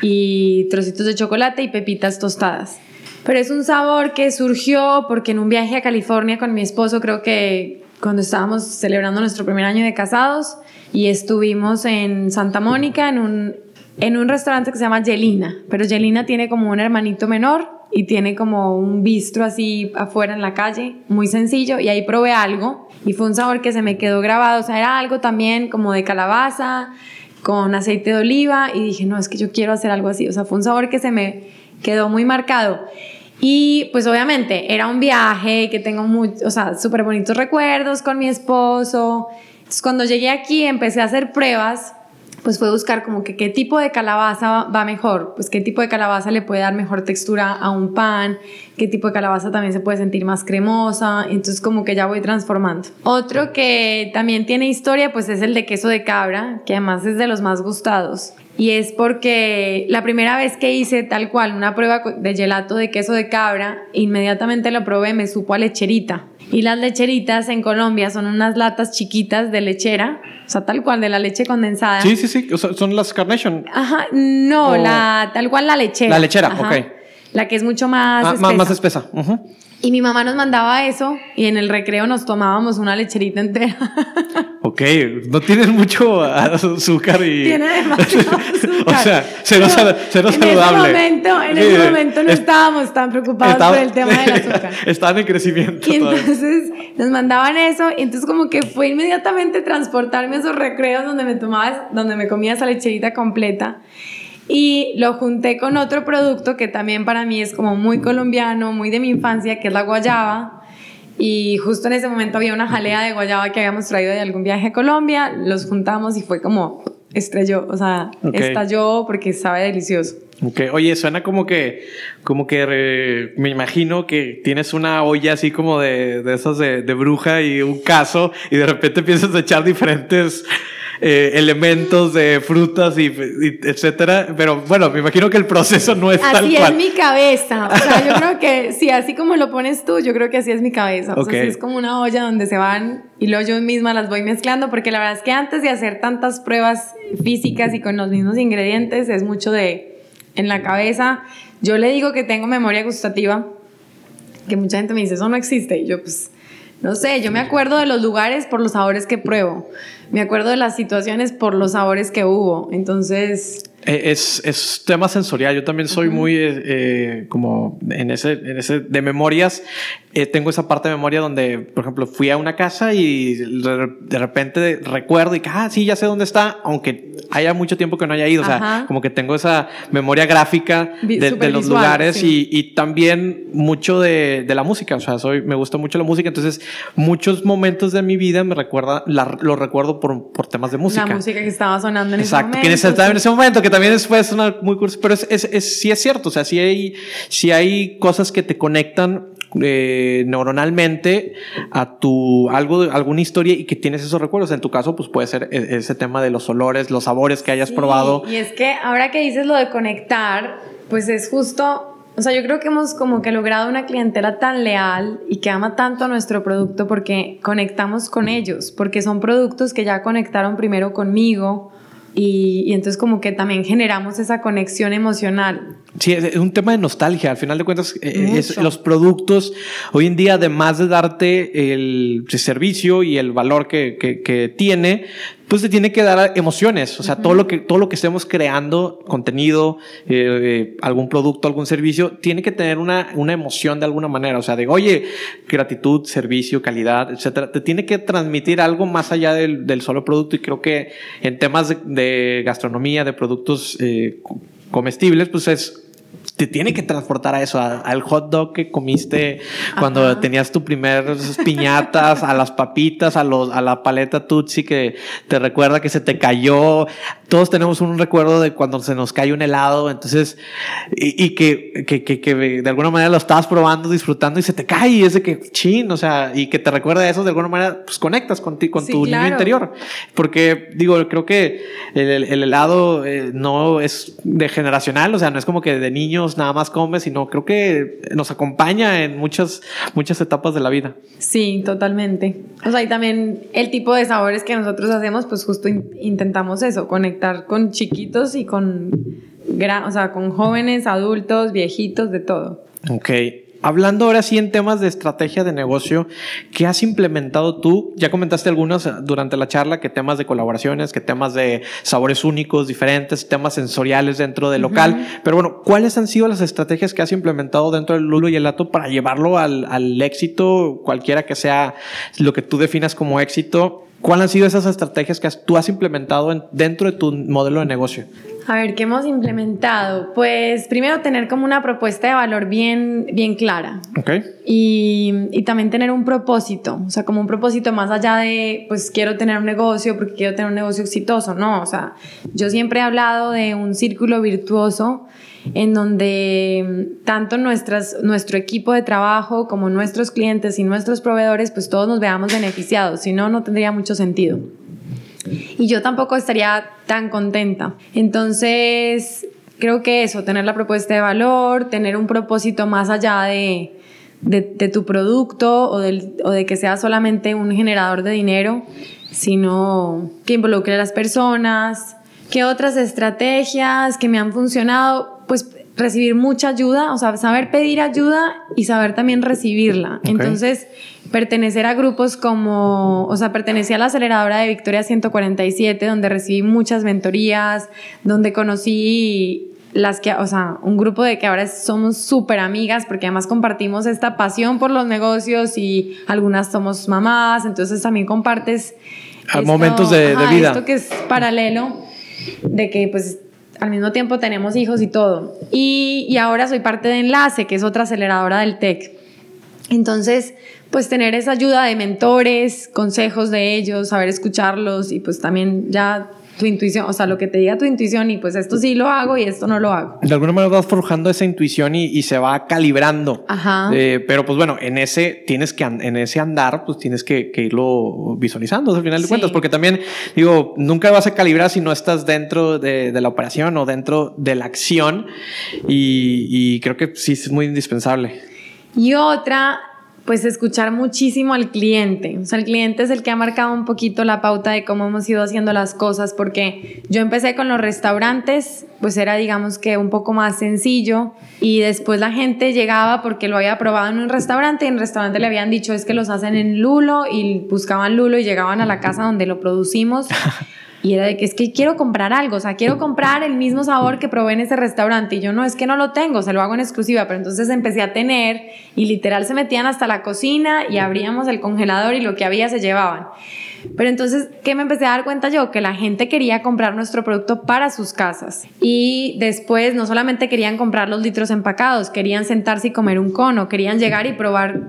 y trocitos de chocolate y pepitas tostadas. Pero es un sabor que surgió porque en un viaje a California con mi esposo, creo que cuando estábamos celebrando nuestro primer año de casados y estuvimos en Santa Mónica en un, en un restaurante que se llama Yelina, pero Yelina tiene como un hermanito menor y tiene como un bistro así afuera en la calle, muy sencillo, y ahí probé algo y fue un sabor que se me quedó grabado, o sea, era algo también como de calabaza, con aceite de oliva, y dije, no, es que yo quiero hacer algo así, o sea, fue un sabor que se me quedó muy marcado. Y pues obviamente era un viaje que tengo muy, o sea, súper bonitos recuerdos con mi esposo. Entonces cuando llegué aquí empecé a hacer pruebas pues fue buscar como que qué tipo de calabaza va mejor, pues qué tipo de calabaza le puede dar mejor textura a un pan, qué tipo de calabaza también se puede sentir más cremosa, entonces como que ya voy transformando. Otro que también tiene historia pues es el de queso de cabra, que además es de los más gustados. Y es porque la primera vez que hice tal cual una prueba de gelato de queso de cabra, inmediatamente lo probé, me supo a lecherita. Y las lecheritas en Colombia son unas latas chiquitas de lechera, o sea, tal cual de la leche condensada. Sí, sí, sí, son las Carnation. Ajá, no, la, tal cual la lechera. La lechera, ok. La que es mucho más ah, espesa. Más espesa. Y mi mamá nos mandaba eso y en el recreo nos tomábamos una lecherita entera. Ok, no tienen mucho azúcar y... Tiene demasiado azúcar. o sea, cero, cero en saludable. Ese momento, en ese momento no estábamos tan preocupados por el tema del azúcar. Estaban en crecimiento. Y entonces nos mandaban eso y entonces como que fue inmediatamente transportarme a esos recreos donde me tomaba, donde me comía esa lecherita completa y lo junté con otro producto que también para mí es como muy colombiano, muy de mi infancia, que es la guayaba. Y justo en ese momento había una jalea de guayaba que habíamos traído de algún viaje a Colombia, los juntamos y fue como estrelló, o sea, estalló porque sabe delicioso. Ok, oye, suena como que, como que me imagino que tienes una olla así como de, de esas de, de bruja y un caso y de repente empiezas a echar diferentes eh, elementos de frutas y, etcétera. Pero bueno, me imagino que el proceso no es tal cual. Así es mi cabeza. O sea, yo creo que sí, así como lo pones tú, yo creo que así es mi cabeza. O sea, es como una olla donde se van y luego yo misma las voy mezclando, porque la verdad es que antes de hacer tantas pruebas físicas y con los mismos ingredientes, es mucho de en la cabeza. Yo le digo que tengo memoria gustativa, que mucha gente me dice, eso no existe. Y yo, pues, no sé, yo me acuerdo de los lugares por los sabores que pruebo. Me acuerdo de las situaciones por los sabores que hubo. Entonces... Eh, es, es tema sensorial. Yo también soy muy eh, eh, como en ese, en ese de memorias. tengo esa parte de memoria donde, por ejemplo, fui a una casa y de, repente recuerdo y que, ah, sí, ya sé dónde está, aunque haya mucho tiempo que no haya ido. O sea, como que tengo esa memoria gráfica de, los lugares y, y, también mucho de, de, la música. O sea, soy, me gusta mucho la música. Entonces, muchos momentos de mi vida me recuerda, la, lo recuerdo por, por, temas de música. La música que estaba sonando en ese momento. Exacto, que estaba en ese momento, que también después una muy curioso, pero es, es, sí es cierto. O sea, sí hay, sí hay cosas que te conectan eh, neuronalmente a tu algo, alguna historia y que tienes esos recuerdos. En tu caso, pues puede ser e, ese tema de los olores, los sabores que hayas probado. Y es que ahora que dices lo de conectar, pues es justo o sea, yo creo que hemos como que logrado una clientela tan leal y que ama tanto a nuestro producto porque conectamos con ellos, porque son productos que ya conectaron primero conmigo y, y entonces como que también generamos esa conexión emocional. Sí, es un tema de nostalgia. Al final de cuentas, eh, los productos hoy en día, además de darte el servicio y el valor que, que, tiene, pues te tiene que dar emociones. O sea, todo lo que todo lo que estemos creando, contenido, eh, algún producto, algún servicio, tiene que tener una, una emoción de alguna manera. O sea, de oye, gratitud, servicio, calidad, etcétera. Te tiene que transmitir algo más allá del, del solo producto. Y creo que en temas de, gastronomía, de productos eh, comestibles, pues es te tiene que transportar a eso, al hot dog que comiste cuando tenías tu primer piñatas, a las papitas, a, los, a la paleta Tutsi que te recuerda que se te cayó. Todos tenemos un recuerdo de cuando se nos cae un helado, entonces, y, que, que, que, de alguna manera lo estabas probando, disfrutando y se te cae y es de que chin, o sea, y que te recuerda eso de alguna manera, pues conectas con, ti, con tu niño interior. Porque, digo, creo que el, el helado eh, no es de generacional, o sea, no es como que de niño nada más come, sino creo que nos acompaña en muchas, muchas etapas de la vida. Sí, totalmente. O sea, y también el tipo de sabores que nosotros hacemos, pues justo intentamos eso, conectar con chiquitos y con, o sea, con jóvenes, adultos, viejitos, de todo. Ok. Hablando ahora sí en temas de estrategia de negocio, ¿qué has implementado tú? Ya comentaste algunos eh, durante la charla, que temas de colaboraciones, que temas de sabores únicos, diferentes, temas sensoriales dentro del local. Pero bueno, ¿cuáles han sido las estrategias que has implementado dentro del Lulo y el Lato para llevarlo al, al éxito, cualquiera que sea lo que tú definas como éxito? ¿Cuáles han sido esas estrategias que tú has implementado dentro de tu modelo de negocio? A ver, ¿qué hemos implementado? Pues primero tener como una propuesta de valor bien, bien clara. Ok. Y, y, también tener un propósito, o sea, como un propósito más allá de, pues quiero tener un negocio porque quiero tener un negocio exitoso, no, o sea, yo siempre he hablado de un círculo virtuoso en donde tanto nuestras, nuestro equipo de trabajo como nuestros clientes y nuestros proveedores, pues todos nos veamos beneficiados, si no, no tendría mucho sentido y yo tampoco estaría tan contenta. Entonces, creo que eso, tener la propuesta de valor, tener un propósito más allá de, de, tu producto o, o de que sea solamente un generador de dinero, sino que involucre a las personas. ¿Qué otras estrategias que me han funcionado? Pues recibir mucha ayuda, o sea, saber pedir ayuda y saber también recibirla. Entonces, pertenecer a grupos como, o sea, pertenecí a la aceleradora de Victoria 147, donde recibí muchas mentorías, donde conocí las que, o sea, un grupo de que ahora somos súper amigas porque además compartimos esta pasión por los negocios y algunas somos mamás, entonces también compartes... momentos de, de vida. Esto que es paralelo, de que pues al mismo tiempo tenemos hijos y todo. Y, y, ahora soy parte de Enlace, que es otra aceleradora del TEC. Entonces, pues tener esa ayuda de mentores, consejos de ellos, saber escucharlos y pues también ya tu intuición, o sea, lo que te diga tu intuición y pues esto sí lo hago y esto no lo hago. De alguna manera vas forjando esa intuición y, y se va calibrando. Ajá. Eh, pero pues bueno, en ese tienes que en ese andar, pues tienes que, que irlo visualizando al final de Sí. cuentas, porque también digo, nunca vas a calibrar si no estás dentro de, de la operación o dentro de la acción y, y creo que sí es muy indispensable. Y otra, pues escuchar muchísimo al cliente. O sea, el cliente es el que ha marcado un poquito la pauta de cómo hemos ido haciendo las cosas, porque yo empecé con los restaurantes, pues era digamos que un poco más sencillo y después la gente llegaba porque lo había probado en un restaurante y en el restaurante le habían dicho es que los hacen en Lulo y buscaban Lulo y llegaban a la casa donde lo producimos. Y era de que es que quiero comprar algo, o sea, quiero comprar el mismo sabor que probé en ese restaurante. Y yo no, es que no lo tengo, se lo hago en exclusiva. Pero entonces empecé a tener y literal se metían hasta la cocina y abríamos el congelador y lo que había se llevaban. Pero entonces, ¿qué me empecé a dar cuenta yo? Que la gente quería comprar nuestro producto para sus casas. Y después no solamente querían comprar los litros empacados, querían sentarse y comer un cono, querían llegar y probar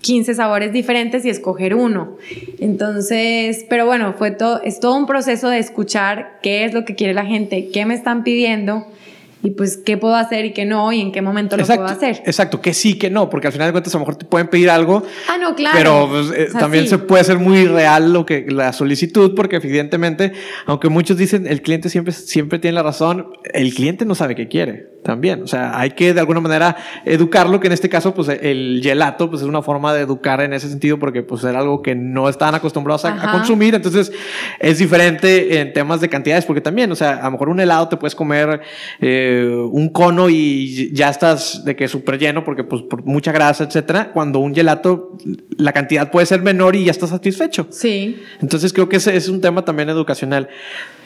15 sabores diferentes y escoger uno. Entonces, pero bueno, fue todo, es todo un proceso de escuchar qué es lo que quiere la gente, qué me están pidiendo y pues qué puedo hacer y qué no y en qué momento lo exacto, puedo hacer. Exacto, que sí, que no, porque al final de cuentas a lo mejor te pueden pedir algo, Ah, no, claro. pero pues, eh, O sea, también sí. se puede ser muy real lo que la solicitud, porque evidentemente, aunque muchos dicen el cliente siempre, siempre tiene la razón, el cliente no sabe qué quiere también. O sea, hay que de alguna manera educarlo, que en este caso, pues el gelato, pues es una forma de educar en ese sentido, porque pues era algo que no estaban acostumbrados a, consumir. Entonces, es diferente en temas de cantidades, porque también, o sea, a lo mejor un helado te puedes comer eh, un cono y ya estás de que súper lleno, porque pues por mucha grasa, etcétera. Cuando un gelato, la cantidad puede ser menor y ya estás satisfecho. Sí. Entonces creo que ese es un tema también educacional.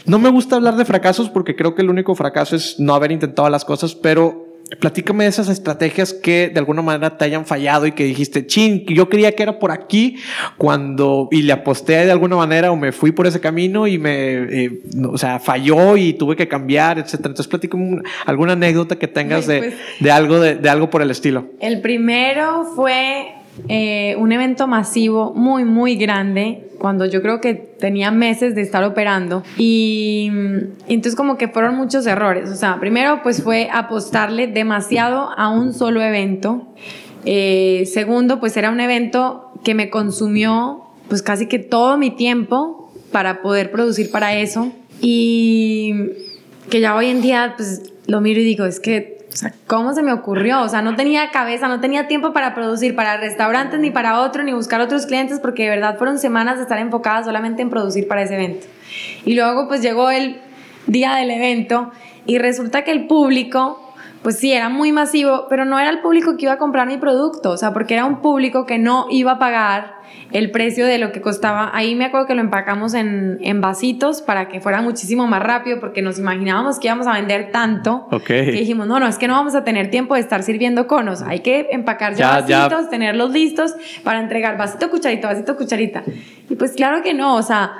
No me gusta hablar de fracasos porque creo que el único fracaso es no haber intentado las cosas, pero platícame de esas estrategias que de alguna manera te hayan fallado y que dijiste, chin, yo creía que era por aquí cuando y le aposté de alguna manera o me fui por ese camino y me, eh, no, o sea, falló y tuve que cambiar, etcétera. Entonces platícame un- alguna anécdota que tengas de, pues. de algo de, de algo por el estilo. El primero fue eh, un evento masivo muy, muy grande, cuando yo creo que tenía meses de estar operando. Y, mm, y entonces como que fueron muchos errores. O sea, primero pues fue apostarle demasiado a un solo evento. Eh, segundo, pues era un evento que me consumió pues casi que todo mi tiempo para poder producir para eso. Y que ya hoy en día pues lo miro y digo, es que, o sea, ¿cómo se me ocurrió? O sea, no tenía cabeza, no tenía tiempo para producir para restaurantes ni para otro, ni buscar otros clientes, porque de verdad fueron semanas de estar enfocada solamente en producir para ese evento. Y luego pues llegó el día del evento y resulta que el público pues sí, era muy masivo, pero no era el público que iba a comprar mi producto, o sea, porque era un público que no iba a pagar el precio de lo que costaba. Ahí me acuerdo que lo empacamos en, en vasitos para que fuera muchísimo más rápido, porque nos imaginábamos que íbamos a vender tanto. Ok. Que dijimos, no, no, es que no vamos a tener tiempo de estar sirviendo conos. Hay que empacar ya, Ya, ya. vasitos, tenerlos listos para entregar vasito, cucharita, vasito, cucharita. Y pues claro que no, o sea,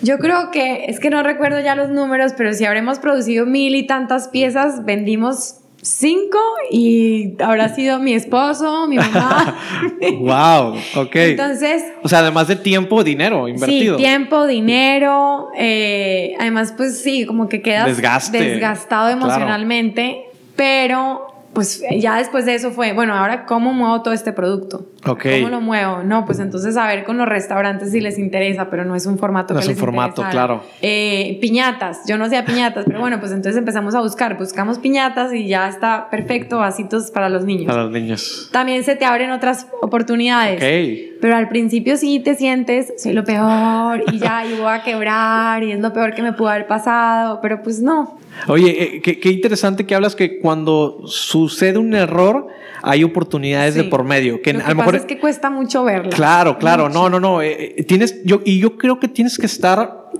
yo creo que, es que no recuerdo ya los números, pero si habremos producido mil y tantas piezas, vendimos cinco y habrá sido mi esposo, mi mamá. wow, ok. Entonces, o sea, además de tiempo, dinero invertido. Sí, tiempo, dinero, eh, además pues sí, como que quedas Desgaste, desgastado claro. emocionalmente, pero pues ya después de eso fue, bueno, ahora cómo muevo todo este producto. Ok. ¿Cómo lo muevo? No, pues entonces a ver con los restaurantes si les interesa, pero no es un formato No que es un les formato, claro. Eh, piñatas, yo no hacía piñatas, pero bueno, pues entonces empezamos a buscar, buscamos piñatas y ya está perfecto, vasitos para los niños. A los niños. También se te abren otras oportunidades. Ok. Pero al principio sí te sientes, soy lo peor y ya, y voy a quebrar y es lo peor que me pudo haber pasado, pero pues no. Oye, eh, qué, qué interesante que hablas que cuando sucede un error hay oportunidades de por medio. Que lo a que lo mejor pasa es que cuesta mucho verla. Claro, claro, no, no, no. eh, eh, tienes, yo, y yo creo que tienes que estar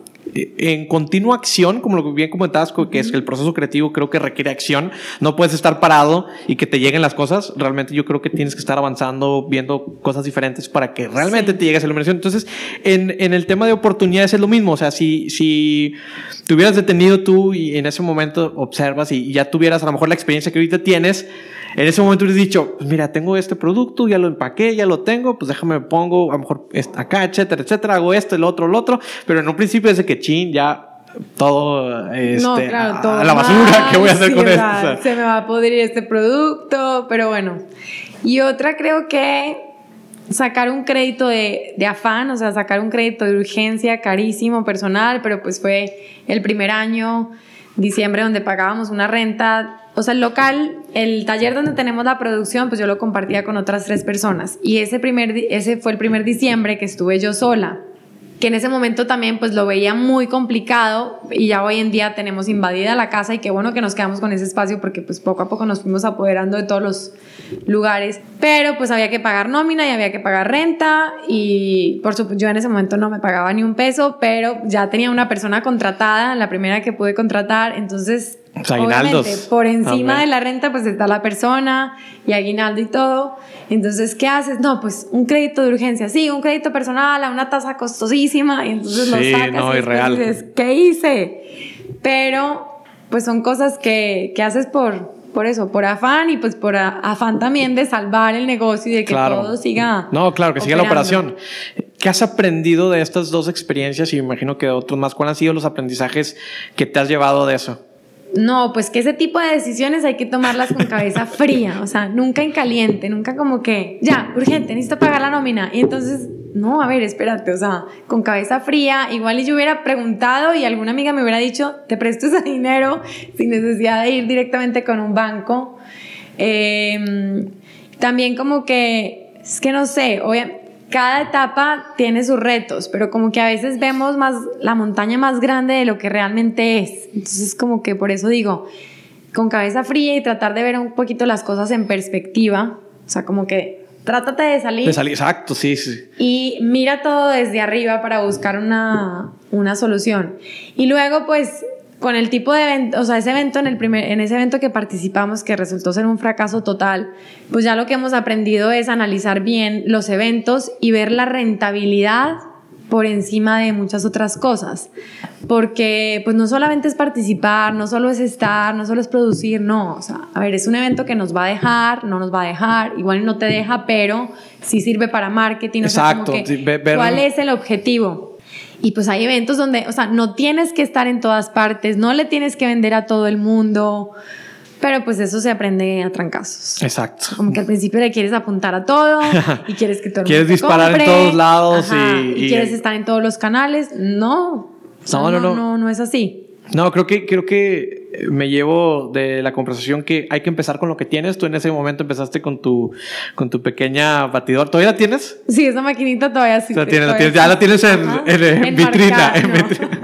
en continua acción, como lo que bien comentabas, co- que es que el proceso creativo creo que requiere acción. No puedes estar parado y que te lleguen las cosas. Realmente yo creo que tienes que estar avanzando, viendo cosas diferentes para que realmente Sí. te llegue esa iluminación. Entonces, en, en el tema de oportunidades es lo mismo. O sea, si, si te hubieras detenido tú y en ese momento observas y, y ya tuvieras a lo mejor la experiencia que ahorita tienes, en ese momento hubieras dicho, pues mira, tengo este producto, ya lo empaqué, ya lo tengo, pues déjame pongo a lo mejor acá, etcétera, etcétera, hago esto, el otro, el otro, pero en un principio es de que chin, ya todo, este, no, claro, todo a la basura, ¿qué voy a hacer sí, con esto? O sea, Se me va a podrir este producto, pero bueno. Y otra creo que sacar un crédito de, de afán, o sea, sacar un crédito de urgencia carísimo, personal, pero pues fue el primer año, diciembre, donde pagábamos una renta. O sea, el local, el taller donde tenemos la producción, pues yo lo compartía con otras tres personas. Y ese, primer, ese fue el primer diciembre que estuve yo sola que en ese momento también pues lo veía muy complicado y ya hoy en día tenemos invadida la casa y qué bueno que nos quedamos con ese espacio porque pues poco a poco nos fuimos apoderando de todos los lugares, pero pues había que pagar nómina y había que pagar renta y por supuesto yo en ese momento no me pagaba ni un peso, pero ya tenía una persona contratada, la primera que pude contratar, entonces Los aguinaldos. obviamente por encima Amén. de la renta pues está la persona y aguinaldo y todo. Entonces, ¿qué haces? No, pues un crédito de urgencia, sí, un crédito personal a una tasa costosísima y entonces lo Sí, sacas no, y real. dices, ¿qué hice? Pero pues son cosas que, que haces por, por eso, por afán y pues por a- afán también de salvar el negocio y de que Claro. todo siga. No, claro, que siga la operación. ¿Qué has aprendido de estas dos experiencias? Y me imagino que de otros más. ¿Cuáles han sido los aprendizajes que te has llevado de eso? No, pues que ese tipo de decisiones hay que tomarlas con cabeza fría, o sea, nunca en caliente, nunca como que, ya, urgente, necesito pagar la nómina. Y entonces, no, a ver, espérate, o sea, con cabeza fría, igual y yo hubiera preguntado y alguna amiga me hubiera dicho, te presto ese dinero sin necesidad de ir directamente con un banco. Eh, también como que, es que no sé, obviamente cada etapa tiene sus retos, pero como que a veces vemos más la montaña más grande de lo que realmente es. Entonces como que por eso digo, con cabeza fría y tratar de ver un poquito las cosas en perspectiva, o sea, como que trátate de salir De salir, exacto, sí, sí. y mira todo desde arriba para buscar una, una solución. Y luego, pues, con el tipo de evento, o sea, ese evento en, el primer, en ese evento que participamos, que resultó ser un fracaso total, pues ya lo que hemos aprendido es analizar bien los eventos y ver la rentabilidad por encima de muchas otras cosas. Porque, pues, no solamente es participar, no solo es estar, no solo es producir, no. O sea, a ver, es un evento que nos va a dejar, no nos va a dejar, igual no te deja, pero sí sirve para marketing. o sea, como Exacto, que, sí, ver- ¿Cuál es el objetivo? Y pues hay eventos donde, o sea, no tienes que estar en todas partes, no le tienes que vender a todo el mundo, pero pues eso se aprende a trancazos. Exacto. Como que al principio le quieres apuntar a todo y quieres que todo el Quieres mundo te disparar en compre, todos lados ajá, y- y- quieres estar en todos los canales. No. No, no, no, no. no, no es así. No, creo que, creo que me llevo de la conversación que hay que empezar con lo que tienes. Tú en ese momento empezaste con tu, con tu pequeña batidor. ¿Todavía la tienes? Sí, esa maquinita todavía sí. La tienes, la todavía tienes- ya la tienes en, vitrina. en no. vitrina.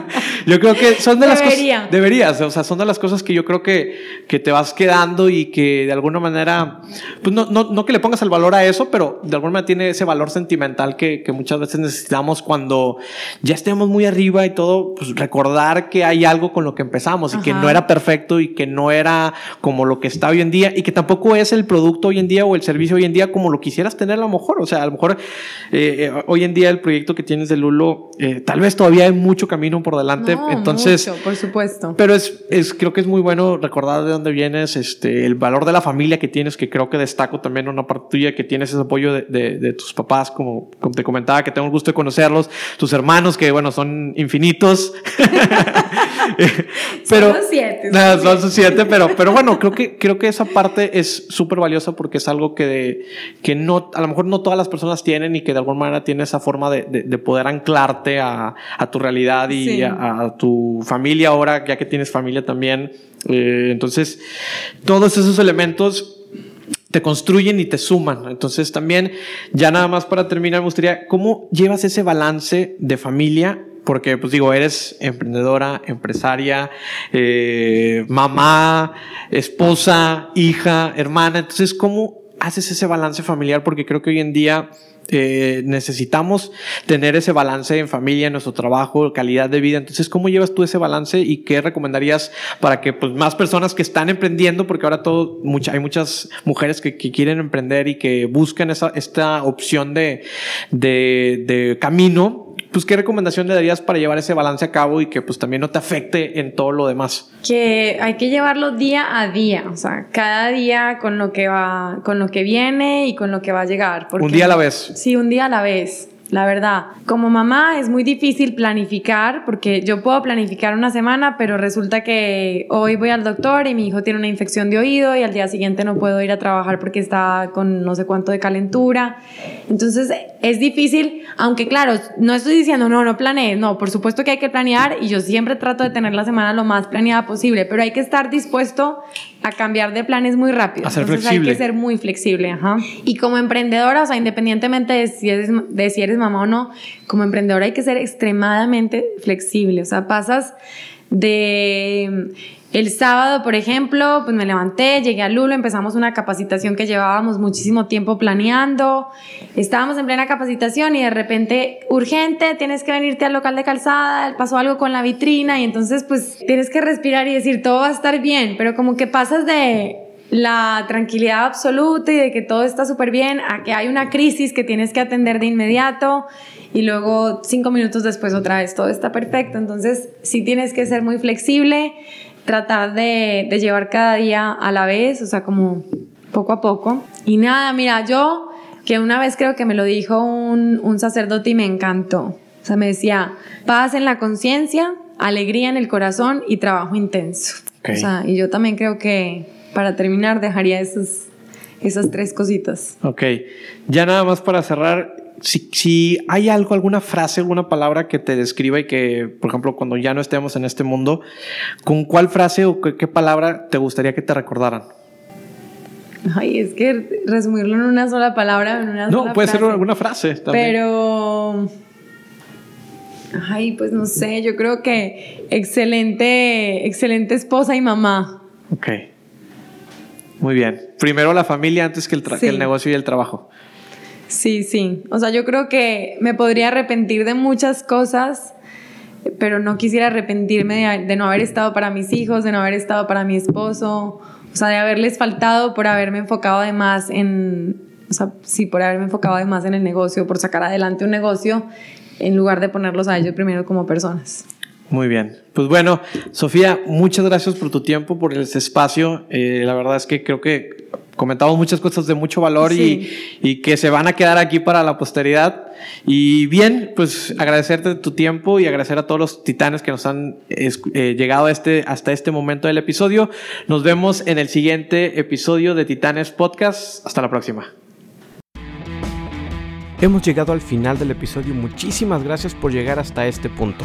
yo creo que son de las Debería. cosas. Deberías. O sea, son de las cosas que yo creo que, que te vas quedando y que de alguna manera, pues no, no, no que le pongas el valor a eso, pero de alguna manera tiene ese valor sentimental que, que muchas veces necesitamos cuando ya estemos muy arriba y todo, pues recordar que hay algo con lo que empezamos y que Ajá. no era perfecto y que no era como lo que está hoy en día y que tampoco es el producto hoy en día o el servicio hoy en día como lo quisieras tener a lo mejor. O sea, a lo mejor eh, eh, hoy en día el proyecto que tienes de Lulo, eh, tal vez todavía hay mucho camino por delante. No, Entonces, mucho, por supuesto. pero es, es, creo que es muy bueno recordar de dónde vienes, este, el valor de la familia que tienes, que creo que destaco también una parte tuya, que tienes ese apoyo de, de, de tus papás, como, como te comentaba, que tengo el gusto de conocerlos, tus hermanos, que bueno, son infinitos. pero, Son siete, los son siete, pero, pero bueno, creo que, creo que esa parte es súper valiosa porque es algo que, que no, a lo mejor no todas las personas tienen y que de alguna manera tiene esa forma de, de, de poder anclarte a, a tu realidad y Sí. a, a tu familia ahora, ya que tienes familia también. Eh, entonces, todos esos elementos te construyen y te suman. Entonces también, ya nada más para terminar, me gustaría, ¿cómo llevas ese balance de familia? Porque, pues digo, eres emprendedora, empresaria, eh, mamá, esposa, hija, hermana. Entonces, ¿cómo haces ese balance familiar? Porque creo que hoy en día eh, necesitamos tener ese balance en familia, en nuestro trabajo, calidad de vida. Entonces, ¿cómo llevas tú ese balance y qué recomendarías para que pues, más personas que están emprendiendo, porque ahora todo, mucha, hay muchas mujeres que, que quieren emprender y que buscan esa, esta opción de, de, de camino, pues qué recomendación le darías para llevar ese balance a cabo y que pues también no te afecte en todo lo demás? que hay que llevarlo día a día, o sea, cada día con lo que va, con lo que viene y con lo que va a llegar. porque- Un día a la vez. Sí, un día a la vez. la verdad. Como mamá es muy difícil planificar porque yo puedo planificar una semana, pero resulta que hoy voy al doctor y mi hijo tiene una infección de oído y al día siguiente no puedo ir a trabajar porque está con no sé cuánto de calentura. Entonces es difícil, aunque claro, no estoy diciendo no, no planees, no, por supuesto que hay que planear y yo siempre trato de tener la semana lo más planeada posible, pero hay que estar dispuesto a cambiar de planes muy rápido. A ser Entonces flexible. hay que ser muy flexible, ajá. Y como emprendedora, o sea, independientemente de si, eres, de si eres mamá o no, como emprendedora hay que ser extremadamente flexible. O sea, pasas de el sábado, por ejemplo, pues me levanté, llegué a Lulo, empezamos una capacitación que llevábamos muchísimo tiempo planeando. Estábamos en plena capacitación y de repente, urgente, tienes que venirte al local de calzada, pasó algo con la vitrina y entonces pues tienes que respirar y decir, todo va a estar bien, pero como que pasas de la tranquilidad absoluta y de que todo está súper bien a que hay una crisis que tienes que atender de inmediato y luego cinco minutos después otra vez todo está perfecto. Entonces sí tienes que ser muy flexible, tratar de, de llevar cada día a la vez, o sea, como poco a poco. Y nada, mira, yo que una vez creo que me lo dijo un, un sacerdote y me encantó. O sea, me decía, paz en la conciencia, alegría en el corazón y trabajo intenso. Ok. O sea, y yo también creo que para terminar dejaría esos, esas tres cositas. Ok, ya nada más para cerrar, si, si hay algo, alguna frase, alguna palabra que te describa y que, por ejemplo, cuando ya no estemos en este mundo, ¿con cuál frase o qué, qué palabra te gustaría que te recordaran? Ay, es que resumirlo en una sola palabra, en una No, sola puede ser frase. alguna frase también. Pero. Ay, pues no sé, yo creo que excelente, excelente esposa y mamá. Ok. Muy bien. Primero la familia antes que el, tra- Sí. que el negocio y el trabajo. Sí, sí. O sea, yo creo que me podría arrepentir de muchas cosas, pero no quisiera arrepentirme de, no haber estado para mis hijos, de no haber estado para mi esposo, o sea, de haberles faltado por haberme enfocado además en, o sea, sí, por haberme enfocado además en el negocio, por sacar adelante un negocio, en lugar de ponerlos a ellos primero como personas. Muy bien. Pues bueno, Sofía, muchas gracias por tu tiempo, por este espacio. Eh, la verdad es que creo que comentamos muchas cosas de mucho valor Sí. y, y que se van a quedar aquí para la posteridad. Y bien, pues agradecerte tu tiempo y agradecer a todos los titanes que nos han eh, llegado a este, hasta este momento del episodio. Nos vemos en el siguiente episodio de Titanes Podcast. Hasta la próxima. Hemos llegado al final del episodio. Muchísimas gracias por llegar hasta este punto.